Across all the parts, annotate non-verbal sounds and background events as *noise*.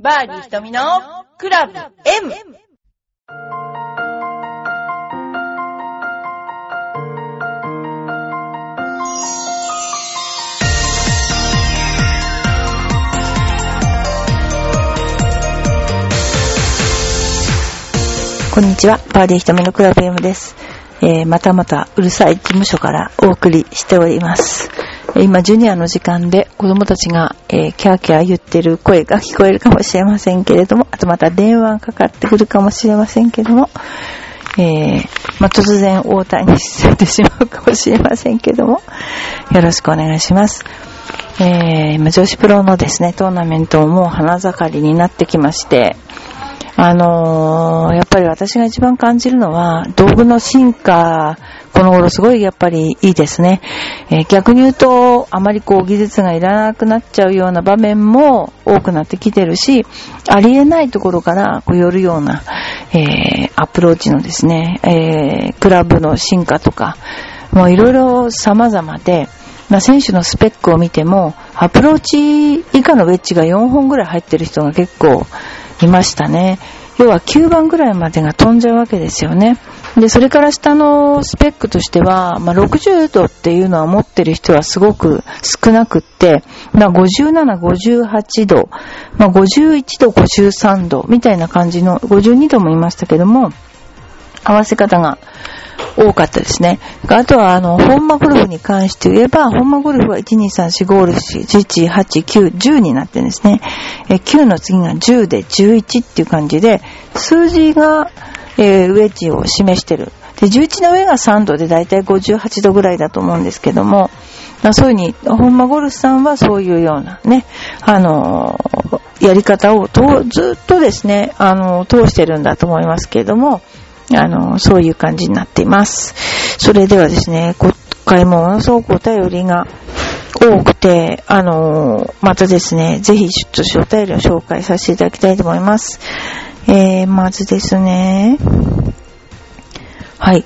バーディー瞳のクラブ M! こんにちは、バーディー瞳のクラブ M です。えー、またまたうるさい事務所からお送りしております。今、ジュニアの時間で子供たちが、えーキャーキャー言ってる声が *laughs* 聞こえるかもしれませんけれども、あとまた電話がかかってくるかもしれませんけれども、えーまあ、突然応対にされてしまうかもしれませんけれども、よろしくお願いします。えー、女子プロのですね、トーナメントももう花盛りになってきまして、あのーやっぱり私が一番感じるのは、道具の進化、この頃すごいやっぱりいいですね。えー逆に言うと、あまりこう技術がいらなくなっちゃうような場面も多くなってきてるし、ありえないところからこう寄るような、えーアプローチのですね、えークラブの進化とか、もういろいろ様々で、まあ、選手のスペックを見ても、アプローチ以下のウェッジが4本ぐらい入ってる人が結構いましたね。要は9番ぐらいまでが飛んじゃうわけですよね。で、それから下のスペックとしては、まあ、60度っていうのは持ってる人はすごく少なくって、まあ、57、58度、まあ、51度、53度みたいな感じの、52度もいましたけども、合わせ方が多かったですね。あとは、あの、ホンマゴルフに関して言えば、ホンマゴルフは1、2、3、4、5、6、7、8、9、10になってるんですね。え9の次が10で11っていう感じで、数字が、えーウェッジを示してる。で、11の上が3度でだいたい58度ぐらいだと思うんですけども、まあ、そういうふうに、ホンマゴルフさんはそういうようなね、あのーやり方をとずっとですね、あの通してるんだと思いますけれども、あの、そういう感じになっています。それではですね、今回もものすごくお便りが多くて、あの、またですね、ぜひちょっとお便りを紹介させていただきたいと思います。えー、まずですね、はい。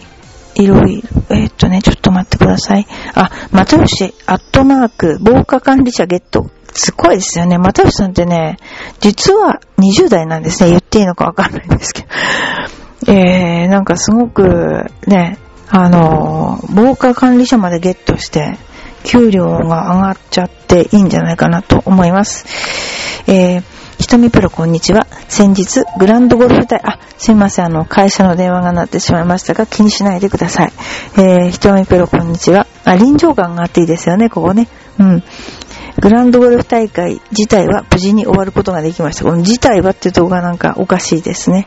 いろいろ、えーっとね、ちょっと待ってください。あ、又吉、アットマーク、防火管理者ゲット。すごいですよね。又吉さんってね、実は20代なんですね。言っていいのかわかんないんですけど。えー、なんかすごくね、あの、防火管理者までゲットして、給料が上がっちゃっていいんじゃないかなと思います。えー、ひとみプロこんにちは。先日、グランドゴルフ隊、あ、すいません、あの、会社の電話が鳴ってしまいましたが、気にしないでください。えー、ひとみプロこんにちは。あ、臨場感があっていいですよね、ここね。うん。グランドゴルフ大会自体は無事に終わることができました。この自体はっていうところがなんかおかしいですね。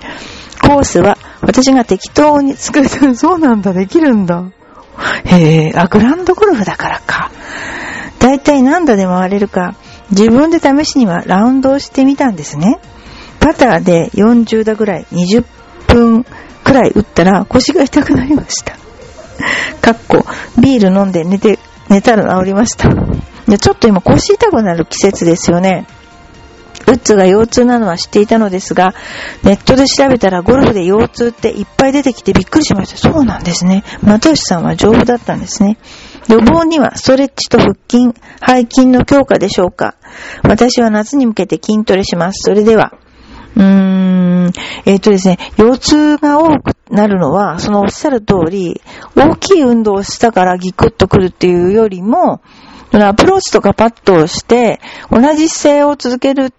コースは私が適当に作る。*laughs* そうなんだ、できるんだ。へえ、あ、グランドゴルフだからか。だいたい何度で回れるか、自分で試しにはラウンドをしてみたんですね。パターで40打ぐらい、20分くらい打ったら腰が痛くなりました。かっこ、ビール飲んで寝て、寝たら治りました。でちょっと今腰痛くなる季節ですよね。ウッズが腰痛なのは知っていたのですが、ネットで調べたらゴルフで腰痛っていっぱい出てきてびっくりしました。そうなんですね。又吉さんは丈夫だったんですね。予防にはストレッチと腹筋、背筋の強化でしょうか。私は夏に向けて筋トレします。それでは。うーん、えっ、とですね、腰痛が多くなるのは、そのおっしゃる通り、大きい運動をしたからギクッとくるっていうよりも、アプローチとかパッドをして、同じ姿勢を続ける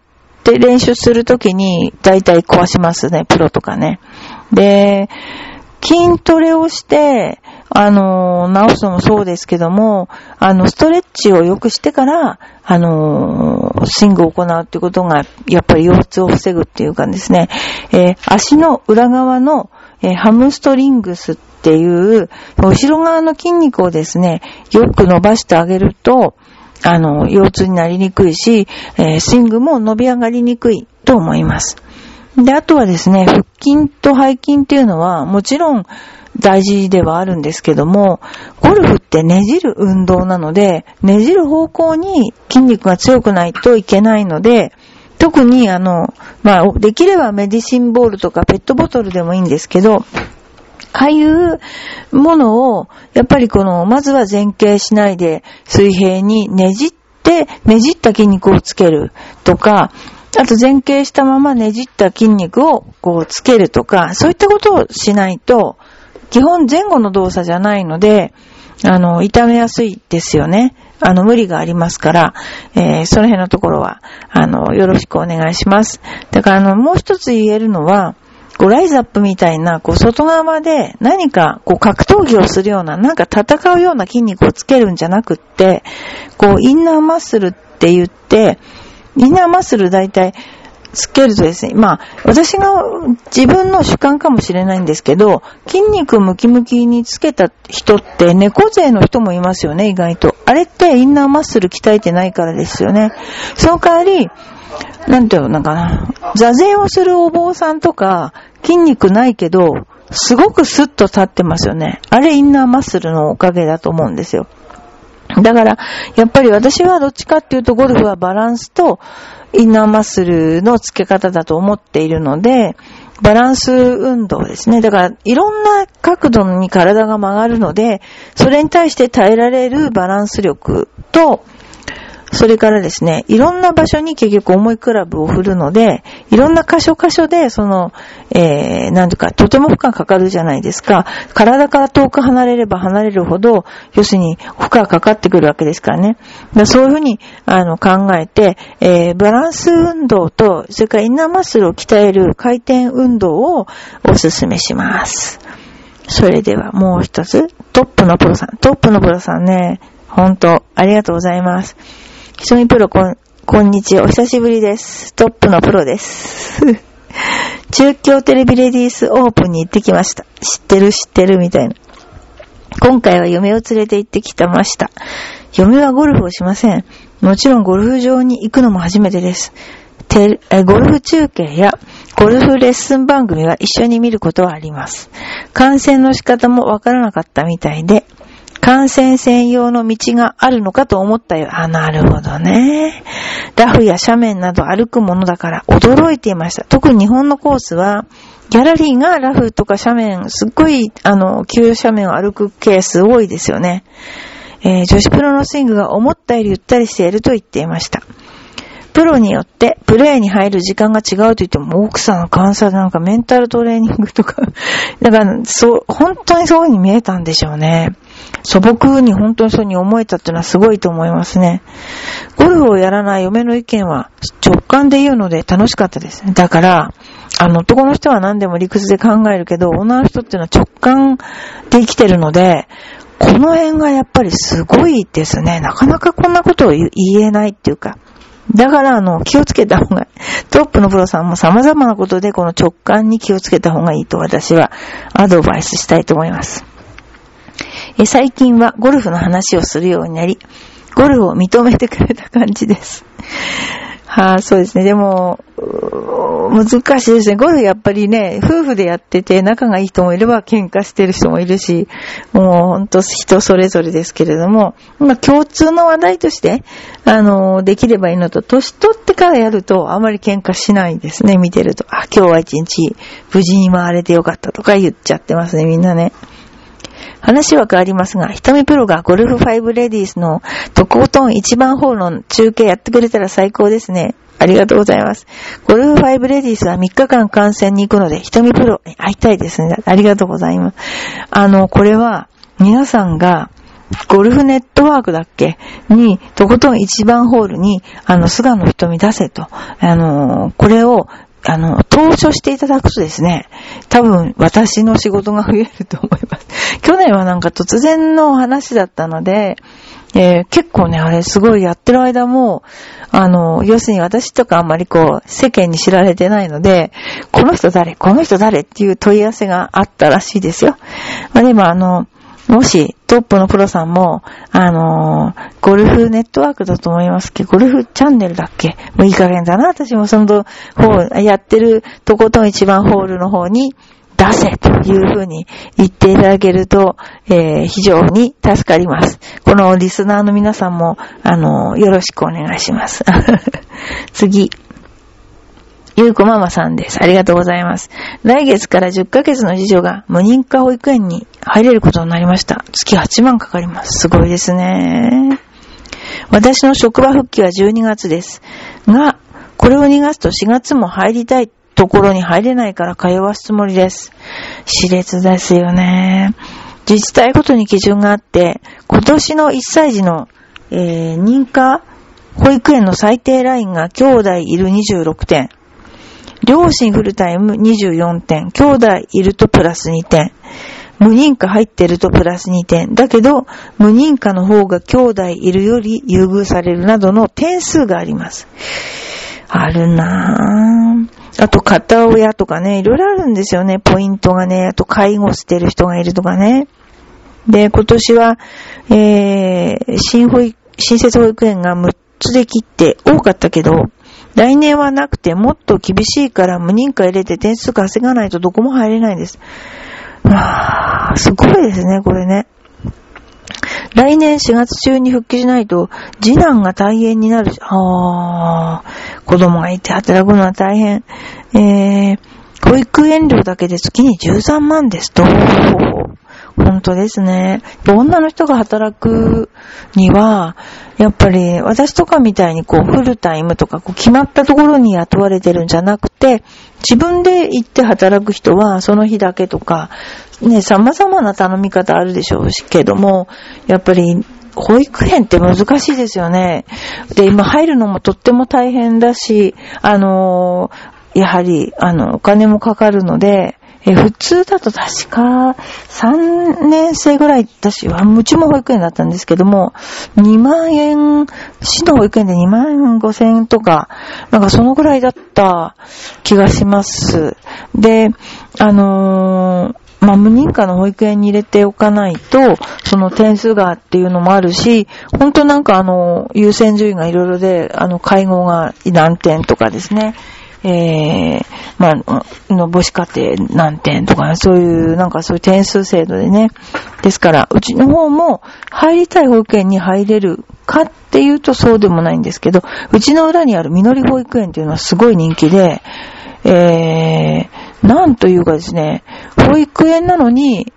って練習するときに、大体壊しますね、プロとかね。で、筋トレをして、あの、直すのもそうですけども、あの、ストレッチをよくしてから、あの、スイングを行うってことが、やっぱり腰痛を防ぐっていうかですね、えー足の裏側の、えーハムストリングスっていう、後ろ側の筋肉をですね、よく伸ばしてあげると、あの、腰痛になりにくいし、えースイングも伸び上がりにくいと思います。で、あとはですね、腹筋と背筋っていうのは、もちろん大事ではあるんですけども、ゴルフってねじる運動なので、ねじる方向に筋肉が強くないといけないので、特にあの、まあ、できればメディシンボールとかペットボトルでもいいんですけど、ああいうものを、やっぱりこの、まずは前傾しないで水平にねじって、ねじった筋肉をつけるとか、あと前傾したままねじった筋肉をこうつけるとか、そういったことをしないと、基本前後の動作じゃないので、あの、痛めやすいですよね。あの、無理がありますから、えー、その辺のところは、あの、よろしくお願いします。だから、あの、もう一つ言えるのは、こう、ライズアップみたいな、こう、外側で何か、こう、格闘技をするような、なんか戦うような筋肉をつけるんじゃなくって、こう、インナーマッスルって言って、インナーマッスル大体、つけるとですね、まあ、私が自分の主観かもしれないんですけど、筋肉ムキムキにつけた人って猫背の人もいますよね、意外と。あれってインナーマッスル鍛えてないからですよね。その代わり、なんていうのかな、座禅をするお坊さんとか、筋肉ないけど、すごくスッと立ってますよね。あれインナーマッスルのおかげだと思うんですよ。だから、やっぱり私はどっちかっていうとゴルフはバランスとインナーマッスルの付け方だと思っているので、バランス運動ですね。だから、いろんな角度に体が曲がるので、それに対して耐えられるバランス力と、それからですね、いろんな場所に結局重いクラブを振るので、いろんな箇所箇所で、その、えー、なんとか、とても負荷かかるじゃないですか。体から遠く離れれば離れるほど、要するに負荷かかってくるわけですからね。だそういうふうに、あの、考えて、えー、バランス運動と、それからインナーマッスルを鍛える回転運動をお勧めします。それではもう一つ、トップのプロさん。トップのプロさんね、本当ありがとうございます。ひとみプロこん、こんにちは。お久しぶりです。トップのプロです。*laughs* 中京テレビレディースオープンに行ってきました。知ってる知ってるみたいな。今回は嫁を連れて行ってきてました。嫁はゴルフをしません。もちろんゴルフ場に行くのも初めてです。テえゴルフ中継やゴルフレッスン番組は一緒に見ることはあります。観戦の仕方もわからなかったみたいで、観戦専用の道があるのかと思ったよ。あ、なるほどね。ラフや斜面など歩くものだから驚いていました。特に日本のコースは、ギャラリーがラフとか斜面、すっごい、あの、急斜面を歩くケース多いですよね。えー、女子プロのスイングが思ったよりゆったりしていると言っていました。プロによってプレイに入る時間が違うと言っても、奥さんの観察なんかメンタルトレーニングとか *laughs* だから、そう、本当にそういう風に見えたんでしょうね。素朴に本当にそうに思えたっていうのはすごいと思いますね。ゴルフをやらない嫁の意見は直感で言うので楽しかったです。だから、あの、男の人は何でも理屈で考えるけど、女の人っていうのは直感で生きてるので、この辺がやっぱりすごいですね。なかなかこんなことを言えないっていうか。だから、あの、気をつけた方が、トップのプロさんも様々なことでこの直感に気をつけた方がいいと私はアドバイスしたいと思います。え最近はゴルフの話をするようになり、ゴルフを認めてくれた感じです。*laughs* はあ、そうですね。でも、難しいですね。ゴルフやっぱりね、夫婦でやってて仲がいい人もいれば喧嘩してる人もいるし、もうほんと人それぞれですけれども、まあ共通の話題として、あの、できればいいのと、年取ってからやるとあまり喧嘩しないですね、見てると。あ、今日は一日無事に回れてよかったとか言っちゃってますね、みんなね。話は変わりますが、瞳プロがゴルフ5レディースのとことん一番ホールの中継やってくれたら最高ですね。ありがとうございます。ゴルフ5レディースは3日間観戦に行くので、瞳プロに会いたいですね。ありがとうございます。あの、これは皆さんがゴルフネットワークだっけ？に、とことん一番ホールに、あの、菅野瞳出せと。あの、これをあの、投書していただくとですね、多分私の仕事が増えると思います。*laughs* 去年はなんか突然の話だったので、えー、結構ね、あれすごいやってる間も、あの、要するに私とかあんまりこう、世間に知られてないので、この人誰この人誰っていう問い合わせがあったらしいですよ。まあでもあの、もし、トップのプロさんも、あのー、ゴルフネットワークだと思いますけど、ゴルフチャンネルだっけもういい加減だな。私もその方、やってるとことん一番ホールの方に出せというふうに言っていただけると、えー、非常に助かります。このリスナーの皆さんも、あの、よろしくお願いします。*laughs* 次。ゆうこママさんです。ありがとうございます。来月から10ヶ月の次女が無認可保育園に入れることになりました。月8万かかります。すごいですね。私の職場復帰は12月です。が、これを逃がすと4月も入りたいところに入れないから通わすつもりです。熾烈ですよね。自治体ごとに基準があって、今年の1歳児の、えー、認可保育園の最低ラインが兄弟いる26点。両親フルタイム24点。兄弟いるとプラス2点。無認可入ってるとプラス2点。だけど、無認可の方が兄弟いるより優遇されるなどの点数があります。あるなぁ。あと、片親とかね、いろいろあるんですよね、ポイントがね。あと、介護してる人がいるとかね。で、今年は、えー、新保育、新設保育園が6つで切って多かったけど、来年はなくてもっと厳しいから無認可入れて点数稼がないとどこも入れないんです。まあ、すごいですね、これね。来年4月中に復帰しないと、次男が大変になるし、ああ、子供がいて働くのは大変。えー、保育園料だけで月に13万ですと。本当ですね。女の人が働くには、やっぱり私とかみたいにこうフルタイムとかこう決まったところに雇われてるんじゃなくて、自分で行って働く人はその日だけとか、ね、様々な頼み方あるでしょうしけども、やっぱり保育園って難しいですよね。で、今入るのもとっても大変だし、あのやはり、あの、お金もかかるので、え普通だと確か3年生ぐらいだし、うちも保育園だったんですけども、2万円、市の保育園で2万5千円とか、なんかそのぐらいだった気がします。で、あのーまあ、無認可の保育園に入れておかないと、その点数がっていうのもあるし、本当なんかあの、優先順位がいろいろで、あの、介護が何点とかですね、えー、まあ、の母子家庭何点とか、そういう、なんかそういう点数制度でね。ですから、うちの方も入りたい保育園に入れるかっていうとそうでもないんですけど、うちの裏にあるみのり保育園っていうのはすごい人気で、えー、なんというかですね、保育園なのに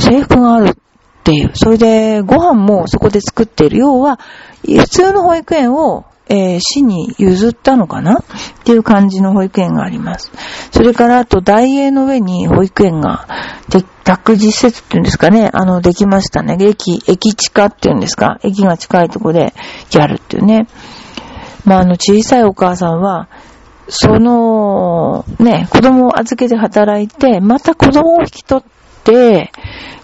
制服があるっていう。それで、ご飯もそこで作っている。要は、普通の保育園をえー、市に譲ったのかな？っていう感じの保育園があります。それからあと、大英の上に保育園が、で、託児施設っていうんですかね、あの、できましたね。駅、駅地下っていうんですか、駅が近いとこでやるっていうね。まあ、あの、小さいお母さんは、その、ね、子供を預けて働いて、また子供を引き取って、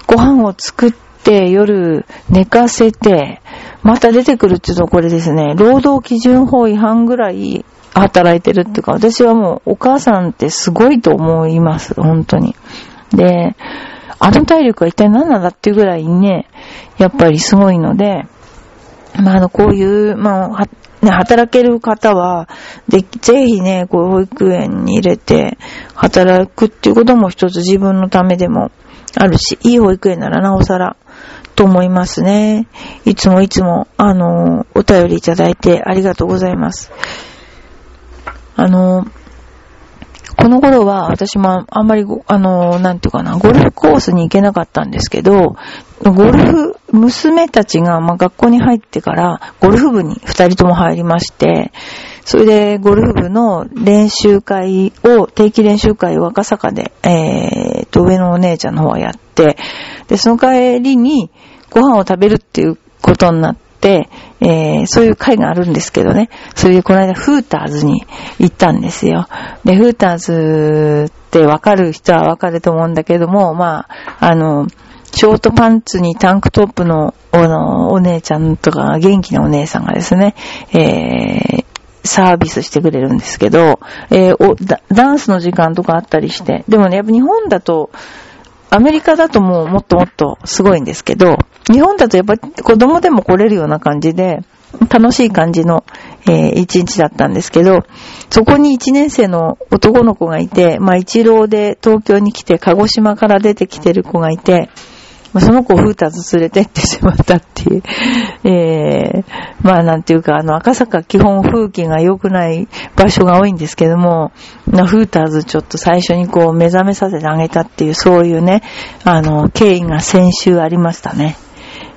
ご飯を作って、夜寝かせて、また出てくるっていうとこれですね、労働基準法違反ぐらい働いてるっていうか、私はもうお母さんってすごいと思います、本当に。で、あの体力は一体何なんだっていうぐらいね、やっぱりすごいので、まあ、あの、こういう、まあ、ね、働ける方は、で、ぜひね、こう、保育園に入れて、働くっていうことも一つ自分のためでもあるし、いい保育園ならなおさら、と思いますね。いつもいつも、あの、お便りいただいてありがとうございます。あの、この頃は私もあんまりあの、なんていうかな、ゴルフコースに行けなかったんですけど、ゴルフ、娘たちが、まあ、学校に入ってから、ゴルフ部に二人とも入りまして、それで、ゴルフ部の練習会を、定期練習会を赤坂で、えー、と、上のお姉ちゃんの方はやって、で、その帰りに、ご飯を食べるっていうことになって、えー、そういう会があるんですけどね。それでこの間フーターズに行ったんですよ。で、フーターズってわかる人はわかると思うんだけども、まあ、あの、ショートパンツにタンクトップのおのお姉ちゃんとか元気なお姉さんがですね、えー、サービスしてくれるんですけど、えー、ダンスの時間とかあったりして、でもね、やっぱ日本だと、アメリカだともうもっともっとすごいんですけど、日本だとやっぱり子供でも来れるような感じで、楽しい感じの、えー、一日だったんですけど、そこに一年生の男の子がいて、まあ一郎で東京に来て、鹿児島から出てきてる子がいて、その子をフーターズ連れてってしまったっていう、*laughs* えー、まあなんていうか、あの赤坂基本風景が良くない場所が多いんですけども、フーターズちょっと最初にこう目覚めさせてあげたっていう、そういうね、あの、経緯が先週ありましたね。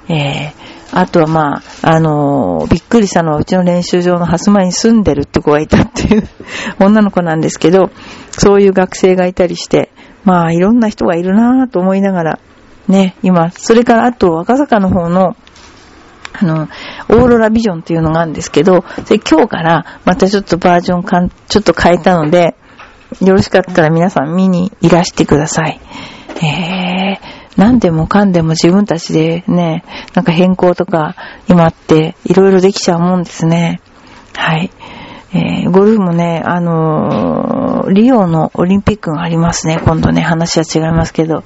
えー、あとはまあ、あのーびっくりしたのはうちの練習場の蓮間に住んでるって子がいたっていう女の子なんですけど、そういう学生がいたりして、まあいろんな人がいるなぁと思いながら、ね、今、それからあと赤坂の方の、あの、オーロラビジョンっていうのがあるんですけど、それ今日からまたちょっとバージョンかん、ちょっと変えたので、よろしかったら皆さん見にいらしてください。えー、何でもかんでも自分たちでね、なんか変更とか今っていろいろできちゃうもんですね。はい。えー、ゴルフもね、あのーリオのオリンピックがありますね。今度ね、話は違いますけど、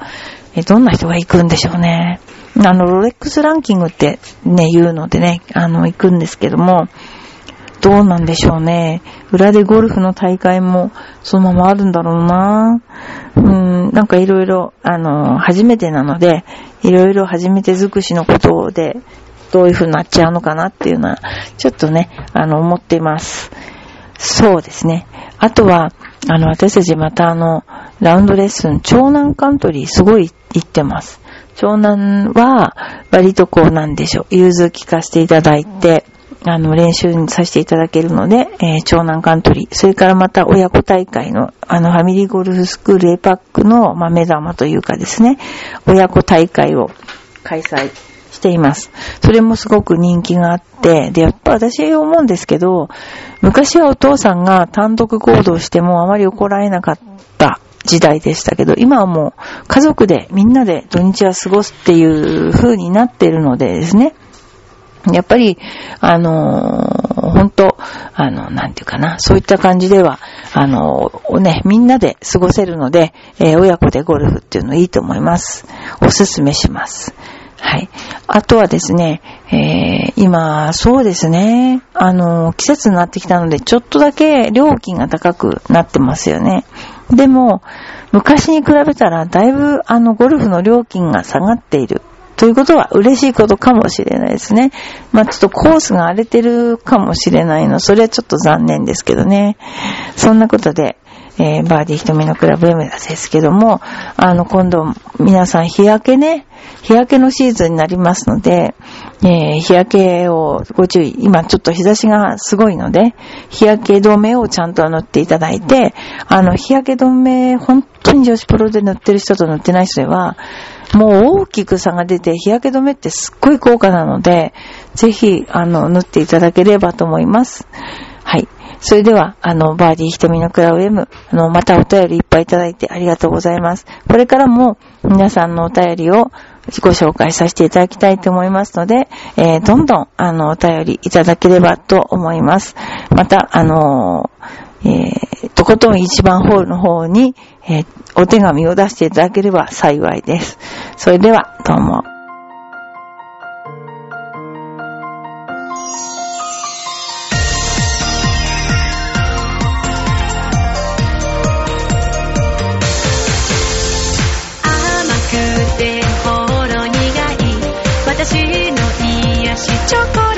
えどんな人が行くんでしょうね。あの、ロレックスランキングってね、言うのでね、あの、行くんですけども、どうなんでしょうね。裏でゴルフの大会もそのままあるんだろうなうん、なんかいろいろ、あの、初めてなので、いろいろ初めて尽くしのことで、どういう風になっちゃうのかなっていうのは、ちょっとね、あの、思っています。そうですね。あとは、あの、私たちまたあの、ラウンドレッスン、長南カントリーすごいてます。長南は、割とこうなんでしょう、融通聞かせていただいて、あの、練習にさせていただけるので、えー長南カントリー、それからまた親子大会の、あの、ファミリーゴルフスクールエパックの、まあ、目玉というかですね、親子大会を開催しています。それもすごく人気があって、で、やっぱ私思うんですけど、昔はお父さんが単独行動してもあまり怒られなかった時代でしたけど、今はもう家族でみんなで土日は過ごすっていう風になっているのでですね、やっぱり、あのー本当あの、なんていうかな、そういった感じでは、あのね、みんなで過ごせるので、えー親子でゴルフっていうのいいと思います。おすすめします。はい。あとはですね、えー今、そうですね、あの季節になってきたので、ちょっとだけ料金が高くなってますよね。でも、昔に比べたら、だいぶ、あの、ゴルフの料金が下がっている。ということは嬉しいことかもしれないですね。まあちょっとコースが荒れてるかもしれないの。それはちょっと残念ですけどね。そんなことで、えーバーディー瞳のクラブ M ですけども、あの、今度、皆さん日焼けね、日焼けのシーズンになりますので、えー日焼けをご注意。今ちょっと日差しがすごいので、日焼け止めをちゃんと塗っていただいて、あの、日焼け止め、本当に女子プロで塗ってる人と塗ってない人では、もう大きく差が出て、日焼け止めってすっごい高価なので、ぜひ、あの、塗っていただければと思います。それでは、あの、バーディー瞳のクラブ M、あの、またお便りいっぱいいただいてありがとうございます。これからも皆さんのお便りをご紹介させていただきたいと思いますので、えーどんどん、あの、お便りいただければと思います。また、あのえーとことん一番ホールの方に、えーお手紙を出していただければ幸いです。それでは、どうも。chocolate.